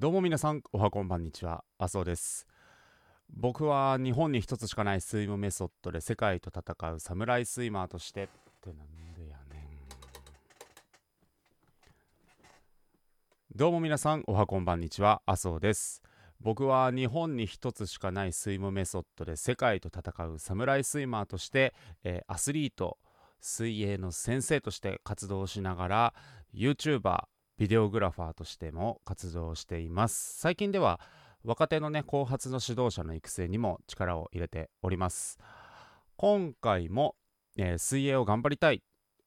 どうも皆さん、おはこんばんにちは、麻生です。僕は日本に一つしかないスイムメソッドで世界と戦うサムライスイマーとしてってなんでやねん。どうも皆さん、おはこんばんにちは、麻生です。僕は日本に一つしかないスイムメソッドで世界と戦うサムライスイマーとして、えーアスリート、水泳の先生として活動しながら YouTuber、ビデオグラファーとしても活動しています。最近では若手のね後発の指導者の育成にも力を入れております。今回も、えー水泳を頑張りたい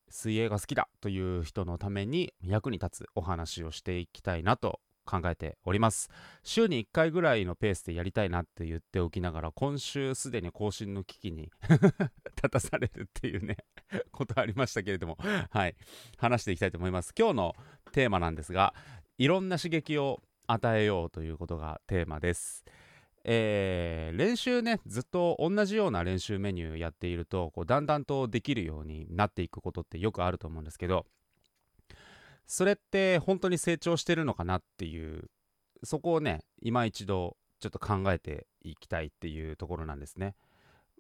水泳が好きだという人のために役に立つお話をしていきたいなと考えております。週に1回ぐらいのペースでやりたいなって言っておきながら今週すでに更新の危機に 立たされるっていうね ことありましたけれどもはい。話していきたいと思います。今日のテーマなんですがいろんな刺激を与えようということがテーマです。えー練習ねずっと同じような練習メニューやっているとこうだんだんとできるようになっていくことってよくあると思うんですけどそれって本当に成長してるのかなっていうそこをね今一度ちょっと考えていきたいっていうところなんですね。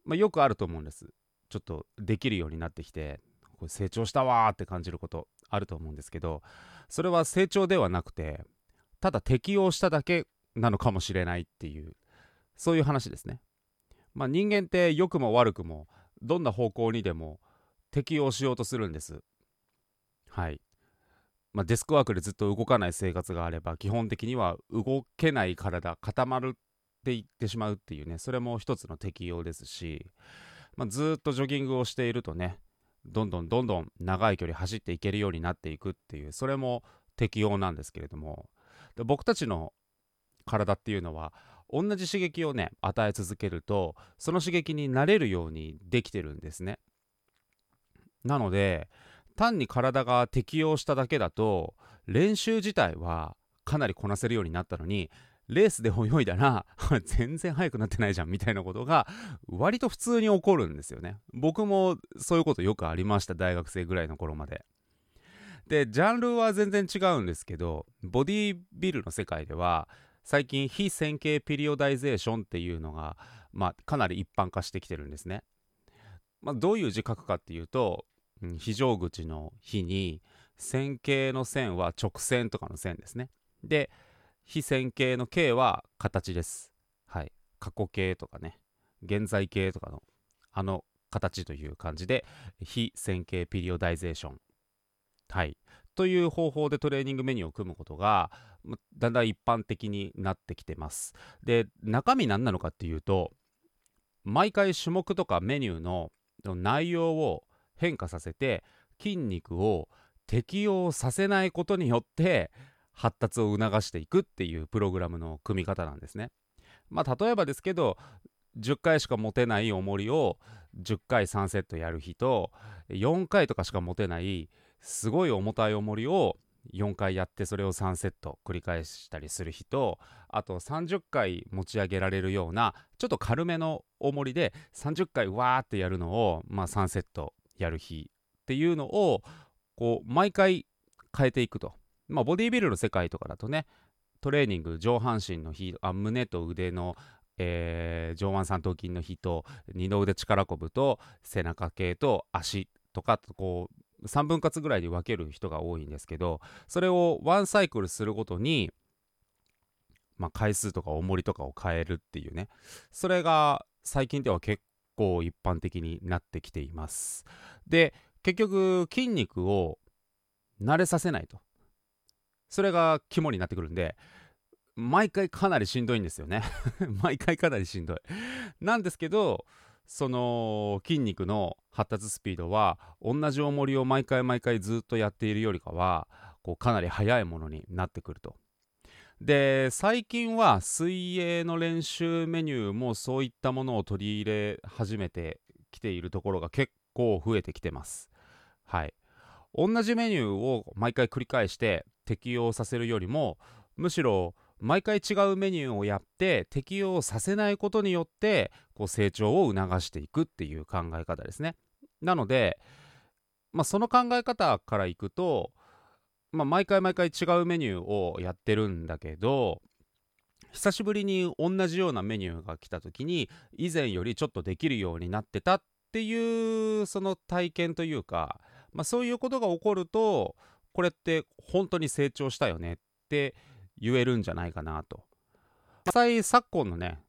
まあ、よくあると思うんです。ちょっとできるようになってきてこれ成長したわーって感じることあると思うんですけどそれは成長ではなくてただ適応しただけなのかもしれないっていうそういう話ですね。まあ、人間って良くも悪くもどんな方向にでも適応しようとするんです。はい。まあ、デスクワークでずっと動かない生活があれば基本的には動けない体固まるっていってしまうっていうねそれも一つの適応ですし、まあ、ずっとジョギングをしているとねどんどんどんどん長い距離走っていけるようになっていくっていうそれも適応なんですけれども僕たちの体っていうのは同じ刺激をね与え続けるとその刺激に慣れるようにできてるんですね。なので単に体が適応しただけだと練習自体はかなりこなせるようになったのにレースで泳いだら 全然速くなってないじゃんみたいなことが割と普通に起こるんですよね。僕もそういうことよくありました大学生ぐらいの頃まで。でジャンルは全然違うんですけどボディビルの世界では最近非線形ピリオダイゼーションっていうのが、まあ、かなり一般化してきてるんですね、まあ、どういう字書くかっていうと非常口の「非」に線形の線は直線とかの線ですね。で非線形の形は形です。はい。過去形とかね。現在形とかのあの形という感じで非線形ピリオダイゼーション。はい。という方法でトレーニングメニューを組むことがだんだん一般的になってきてます。で中身何なのかっていうと毎回種目とかメニューの内容を変化させて筋肉を適応させないことによって発達を促していくっていうプログラムの組み方なんですね。まあ例えばですけど10回しか持てない重りを10回3セットやる日と4回とかしか持てないすごい重たい重りを4回やってそれを3セット繰り返したりする日とあと30回持ち上げられるようなちょっと軽めの重りで30回わーってやるのを、まあ、3セットやる日っていうのをこう毎回変えていくと、まあ、ボディービルの世界とかだとねトレーニング上半身の日あ胸と腕の、えー上腕三頭筋の日と二の腕力こぶと背中系と足とかとこう3分割ぐらいで分ける人が多いんですけどそれをワンサイクルするごとに、まあ、回数とか重りとかを変えるっていうね。それが最近では結構一般的になってきています。で結局筋肉を慣れさせないと。それが肝になってくるんで毎回かなりしんどいんですよね。毎回かなりしんどい。なんですけどその筋肉の発達スピードは同じ重りを毎回毎回ずっとやっているよりかはこうかなり速いものになってくると。で最近は水泳の練習メニューもそういったものを取り入れ始めてきているところが結構増えてきてます。はい。同じメニューを毎回繰り返して適用させるよりもむしろ毎回違うメニューをやって適用させないことによってこう成長を促していくっていう考え方ですね。なので、まあ、その考え方からいくとまあ、毎回毎回違うメニューをやってるんだけど久しぶりに同じようなメニューが来た時に以前よりちょっとできるようになってたっていうその体験というか、まあ、そういうことが起こるとこれって本当に成長したよねって言えるんじゃないかなと。実際昨今のね、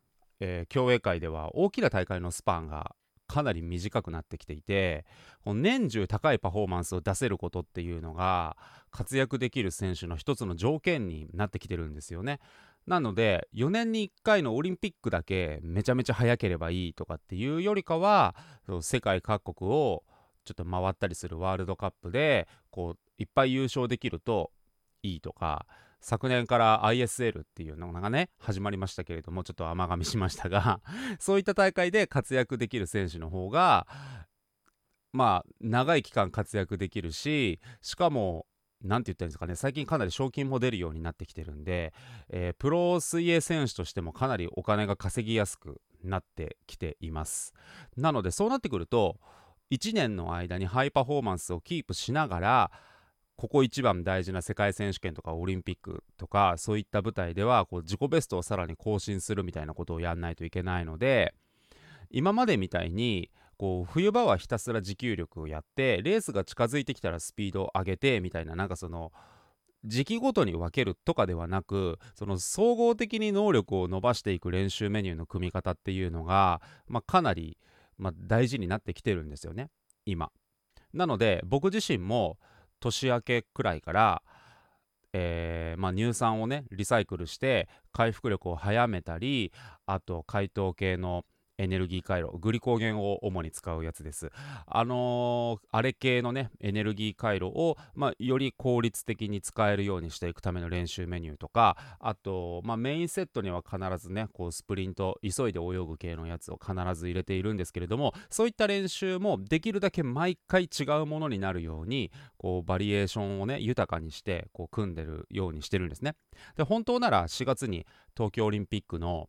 えー、競泳界では大きな大会のスパンがかなり短くなってきていて年中高いパフォーマンスを出せることっていうのが活躍できる選手の一つの条件になってきてるんですよね。なので4年に1回のオリンピックだけめちゃめちゃ早ければいいとかっていうよりかは世界各国をちょっと回ったりするワールドカップでこういっぱい優勝できるといいとか昨年から ISL っていうのがね始まりましたけれどもちょっと甘噛みしましたが そういった大会で活躍できる選手の方がまあ長い期間活躍できるししかも何て言ったらいいんですかね最近かなり賞金も出るようになってきてるんで、えー、プロ水泳選手としてもかなりお金が稼ぎやすくなってきています。なのでそうなってくると1年の間にハイパフォーマンスをキープしながらここ一番大事な世界選手権とかオリンピックとかそういった舞台ではこう自己ベストをさらに更新するみたいなことをやんないといけないので今までみたいにこう冬場はひたすら持久力をやってレースが近づいてきたらスピードを上げてみたいななんかその時期ごとに分けるとかではなくその総合的に能力を伸ばしていく練習メニューの組み方っていうのが、まあ、かなり、まあ、大事になってきてるんですよね今。なので僕自身も年明けくらいから、えー、まあ、乳酸をねリサイクルして回復力を早めたりあと解凍系のエネルギー回路グリコーゲンを主に使うやつです。あのー、あれ系のねエネルギー回路を、まあ、より効率的に使えるようにしていくための練習メニューとかあと、まあ、メインセットには必ずねこうスプリント急いで泳ぐ系のやつを必ず入れているんですけれどもそういった練習もできるだけ毎回違うものになるようにこうバリエーションをね豊かにしてこう組んでるようにしてるんですね。で本当なら4月に東京オリンピックの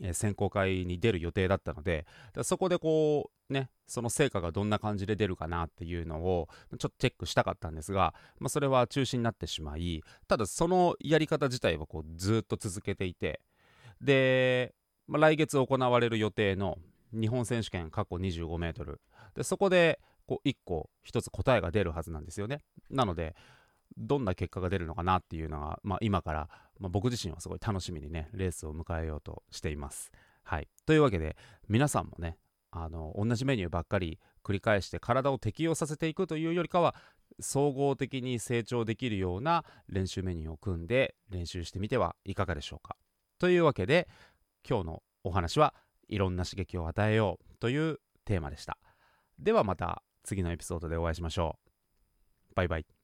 え選考会に出る予定だったのでそこでこうねその成果がどんな感じで出るかなっていうのをちょっとチェックしたかったんですが、まあ、それは中止になってしまいただそのやり方自体はこうずっと続けていてで、まあ、来月行われる予定の日本選手権過去25メートル。でそこでこう1個1つ答えが出るはずなんですよね。なのでどんな結果が出るのかなっていうのが、まあ、今から、まあ、僕自身はすごい楽しみにねレースを迎えようとしています。はい、というわけで皆さんもねあの同じメニューばっかり繰り返して体を適応させていくというよりかは総合的に成長できるような練習メニューを組んで練習してみてはいかがでしょうか。というわけで今日のお話はいろんな刺激を与えようというテーマでした。ではまた次のエピソードでお会いしましょう。バイバイ。